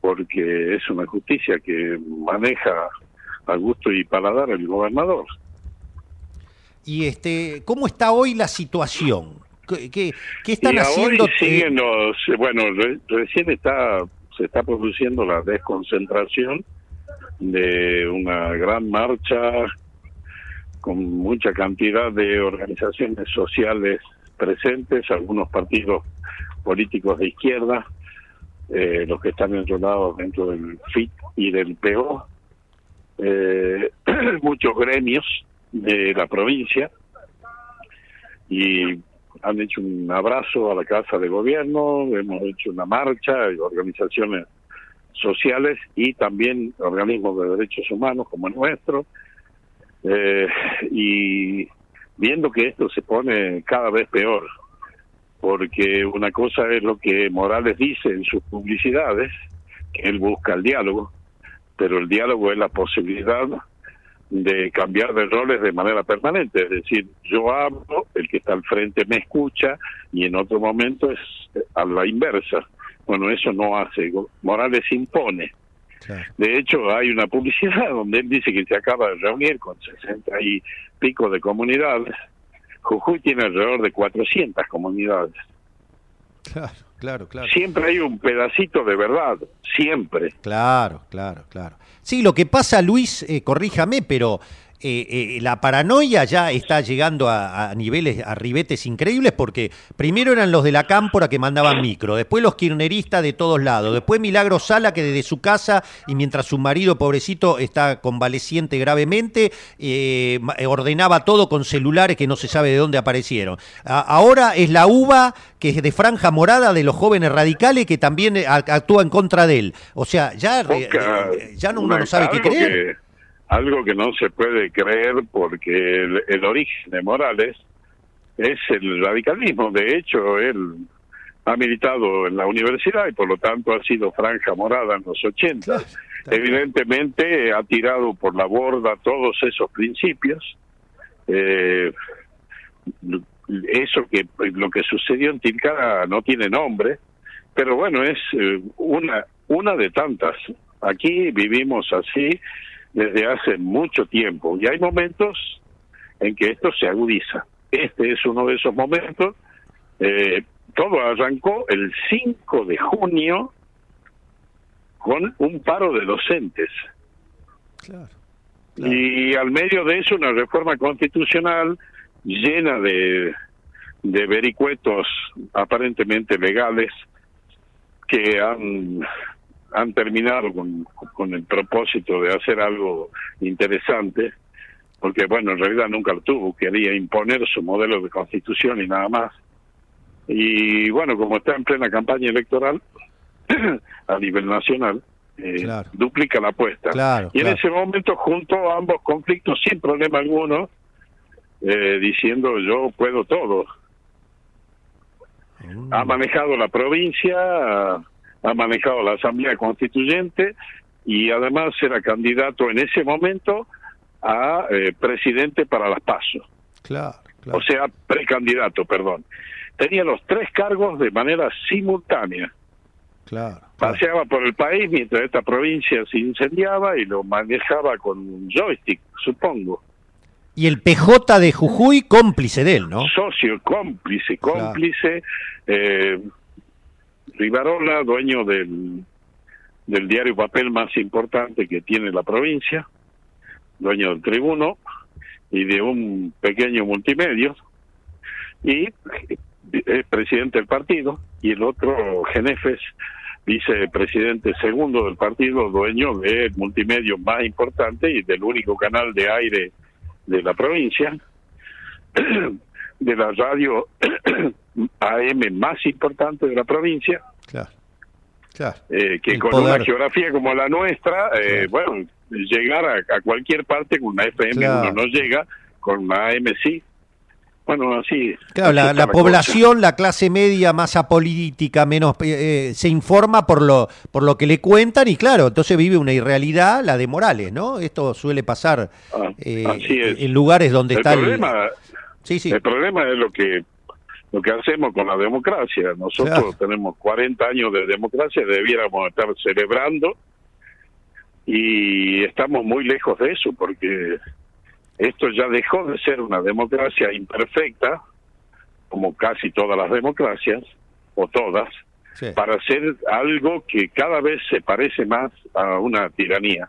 porque es una justicia que maneja a gusto y paladar el gobernador. Y este, ¿cómo está hoy la situación? ¿Qué, qué, qué están y haciendo? Hoy siguen los, bueno, re- recién está se está produciendo la desconcentración de una gran marcha con mucha cantidad de organizaciones sociales presentes, algunos partidos políticos de izquierda, eh, los que están enrolados dentro del FIT y del PO, eh, muchos gremios de la provincia y han hecho un abrazo a la Casa de Gobierno, hemos hecho una marcha, organizaciones sociales y también organismos de derechos humanos como el nuestro, eh, y viendo que esto se pone cada vez peor, porque una cosa es lo que Morales dice en sus publicidades, que él busca el diálogo, pero el diálogo es la posibilidad de cambiar de roles de manera permanente, es decir, yo hablo, el que está al frente me escucha y en otro momento es a la inversa. Bueno, eso no hace, Morales impone. De hecho, hay una publicidad donde él dice que se acaba de reunir con 60 y pico de comunidades. Jujuy tiene alrededor de 400 comunidades. Claro, claro, claro. Siempre hay un pedacito de verdad, siempre. Claro, claro, claro. Sí, lo que pasa, Luis, eh, corríjame, pero eh, eh, la paranoia ya está llegando a, a niveles, a ribetes increíbles, porque primero eran los de la cámpora que mandaban micro, después los kirneristas de todos lados, después Milagro Sala que desde su casa y mientras su marido pobrecito está convaleciente gravemente, eh, eh, ordenaba todo con celulares que no se sabe de dónde aparecieron. A- ahora es la uva que es de franja morada de los jóvenes radicales que también eh, actúa en contra de él. O sea, ya, re- ya no, uno no sabe qué creer. que- algo que no se puede creer porque el, el origen de Morales es el radicalismo. De hecho, él ha militado en la universidad y por lo tanto ha sido franja morada en los 80. Evidentemente ha tirado por la borda todos esos principios. Eh, eso que lo que sucedió en Tilcara no tiene nombre, pero bueno, es eh, una una de tantas. Aquí vivimos así desde hace mucho tiempo y hay momentos en que esto se agudiza. Este es uno de esos momentos. Eh, todo arrancó el 5 de junio con un paro de docentes. Y al medio de eso una reforma constitucional llena de, de vericuetos aparentemente legales que han, han terminado con, con el propósito de hacer algo interesante, porque bueno, en realidad nunca lo tuvo, quería imponer su modelo de constitución y nada más. Y bueno, como está en plena campaña electoral a nivel nacional, eh, duplica la apuesta. Claro, y en claro. ese momento juntó ambos conflictos sin problema alguno, eh, diciendo yo puedo todo. Mm. Ha manejado la provincia, ha, manejado la Asamblea Constituyente y además era candidato en ese momento a eh, presidente para las PASO. Claro, O sea, precandidato, perdón. Tenía los tres cargos de manera simultánea. Claro. Paseaba por el país mientras esta provincia se incendiaba y lo manejaba con un joystick, supongo. Y el PJ de Jujuy cómplice de él, ¿no? Socio, cómplice, cómplice. Eh, Rivarola, dueño del, del diario papel más importante que tiene la provincia, dueño del tribuno y de un pequeño multimedio, y es presidente del partido, y el otro, Genefes, vicepresidente segundo del partido, dueño del multimedio más importante y del único canal de aire de la provincia, de la radio AM más importante de la provincia, Claro. Eh, que El con poder. una geografía como la nuestra, eh, bueno, llegar a, a cualquier parte con una FM Claro. uno no llega, con una AM sí. Bueno, así. Claro, así la, cosa. población, la clase media más apolítica, menos eh, eh, se informa por lo por lo que le cuentan y claro, entonces vive una irrealidad, la de Morales, ¿no? Esto suele pasar eh, Ah, es. en lugares donde el está problema, Sí, sí. El problema es lo que lo que hacemos con la democracia. Nosotros tenemos 40 años de democracia, debiéramos estar celebrando y estamos muy lejos de eso porque esto ya dejó de ser una democracia imperfecta, como casi todas las democracias, o todas, para ser algo que cada vez se parece más a una tiranía.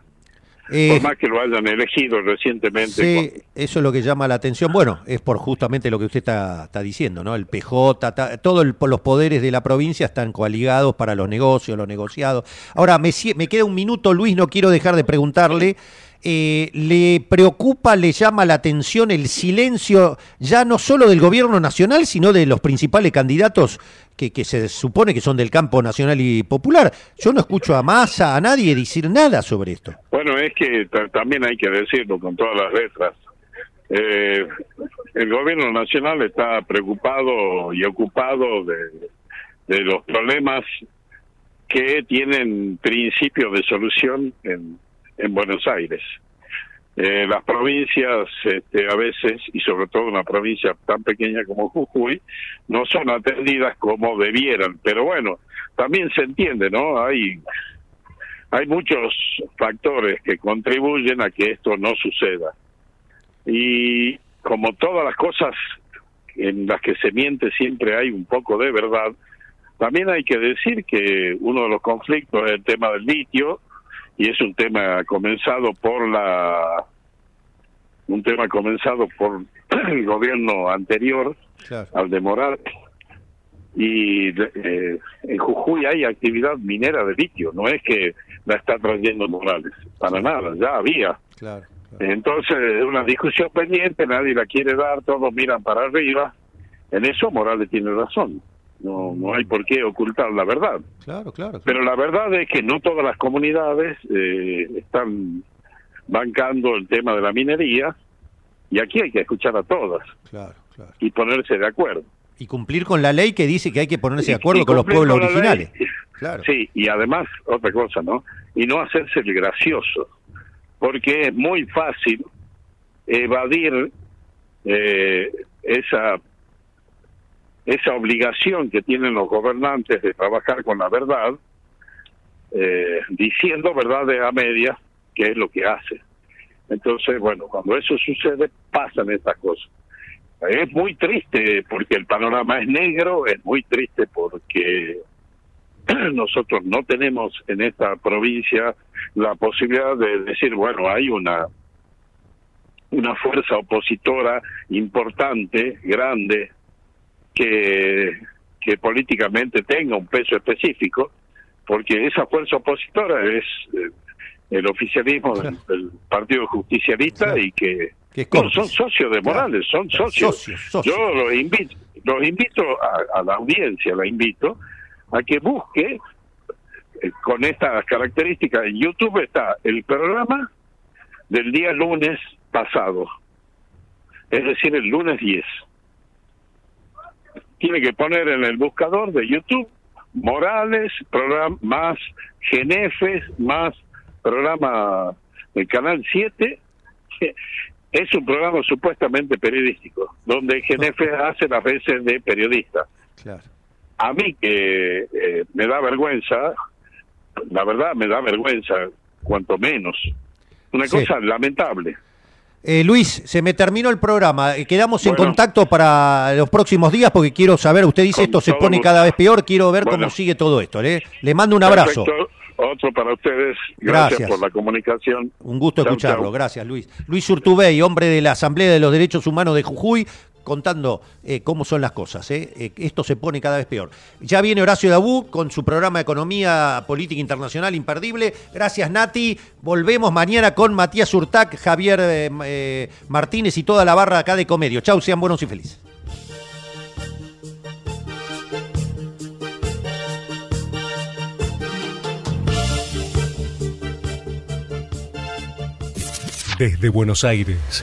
Eh, Por más que lo hayan elegido recientemente. Sí, eso es lo que llama la atención. Bueno, es por justamente lo que usted está, está diciendo, ¿no? El PJ, todos los poderes de la provincia están coaligados para los negocios, los negociados. Ahora, me, me queda un minuto, Luis, no quiero dejar de preguntarle. Eh, ¿Le preocupa, le llama la atención el silencio ya no solo del gobierno nacional, sino de los principales candidatos que, se supone que son del campo nacional y popular? Yo no escucho a Massa, a nadie decir nada sobre esto. Bueno, es que ta- también hay que decirlo con todas las letras. Eh, el gobierno nacional está preocupado y ocupado de, de los problemas que tienen principio de solución en, en Buenos Aires. Eh, las provincias este, a veces, y sobre todo una provincia tan pequeña como Jujuy, no son atendidas como debieran. Pero bueno, también se entiende, ¿no? Hay hay muchos factores que contribuyen a que esto no suceda. Y como todas las cosas en las que se miente siempre hay un poco de verdad, también hay que decir que uno de los conflictos es el tema del litio y es un tema comenzado por la un tema comenzado por el gobierno anterior al de Morales y eh, en Jujuy hay actividad minera de litio, no es que la está trayendo Morales, para nada, ya había. Claro. Entonces, es una discusión pendiente, nadie la quiere dar, todos miran para arriba. En eso Morales tiene razón. No, no hay por qué ocultar la verdad. Claro, claro. Pero la verdad es que no todas las comunidades eh, están bancando el tema de la minería y aquí hay que escuchar a todas Claro, claro. y ponerse de acuerdo. Y cumplir con la ley que dice que hay que ponerse de acuerdo Y con los pueblos con originales. ley. Claro. Sí, y además, otra cosa, ¿no? Y no hacerse el gracioso, porque es muy fácil evadir eh, esa esa obligación que tienen los gobernantes de trabajar con la verdad, eh, diciendo verdades a medias, que es lo que hace. Entonces, bueno, cuando eso sucede, pasan estas cosas. Es muy triste porque el panorama es negro, es muy triste porque nosotros no tenemos en esta provincia la posibilidad de decir, bueno, hay una una fuerza opositora importante, grande, que, que políticamente tenga un peso específico, porque esa fuerza opositora es eh, el oficialismo del, del Partido Justicialista y que no, son socios de Morales, son Claro, socios. socios, socios. Yo los invito, los invito a, a la audiencia, la invito a que busque eh, con estas características. En YouTube está el programa del día lunes pasado, es decir, el lunes 10. Tiene que poner en el buscador de YouTube Morales, programa más Genefes, más programa del Canal 7. Es un programa supuestamente periodístico, donde Genefe hace las veces de periodista. Claro. A mí que eh, me da vergüenza, la verdad me da vergüenza, cuanto menos. Una Sí. cosa lamentable. Eh, Luis, se me terminó el programa. Eh, Quedamos en contacto para los próximos días porque quiero saber, usted dice esto se pone cada vez peor, quiero ver Bueno. cómo sigue todo esto. ¿eh? Le mando un abrazo. Perfecto. Otro para ustedes. Gracias, Gracias. por la comunicación. Un gusto Chau, escucharlo. chau. Gracias, Luis. Luis Urtubey, hombre de la Asamblea de los Derechos Humanos de Jujuy, contando eh, cómo son las cosas. ¿eh? Eh, esto se pone cada vez peor. Ya viene Horacio Dabú con su programa Economía Política Internacional imperdible. Gracias, Nati. Volvemos mañana con Matías Urtac, Javier Martínez y toda la barra acá de Comedio. Chau, sean buenos y felices. Desde Buenos Aires,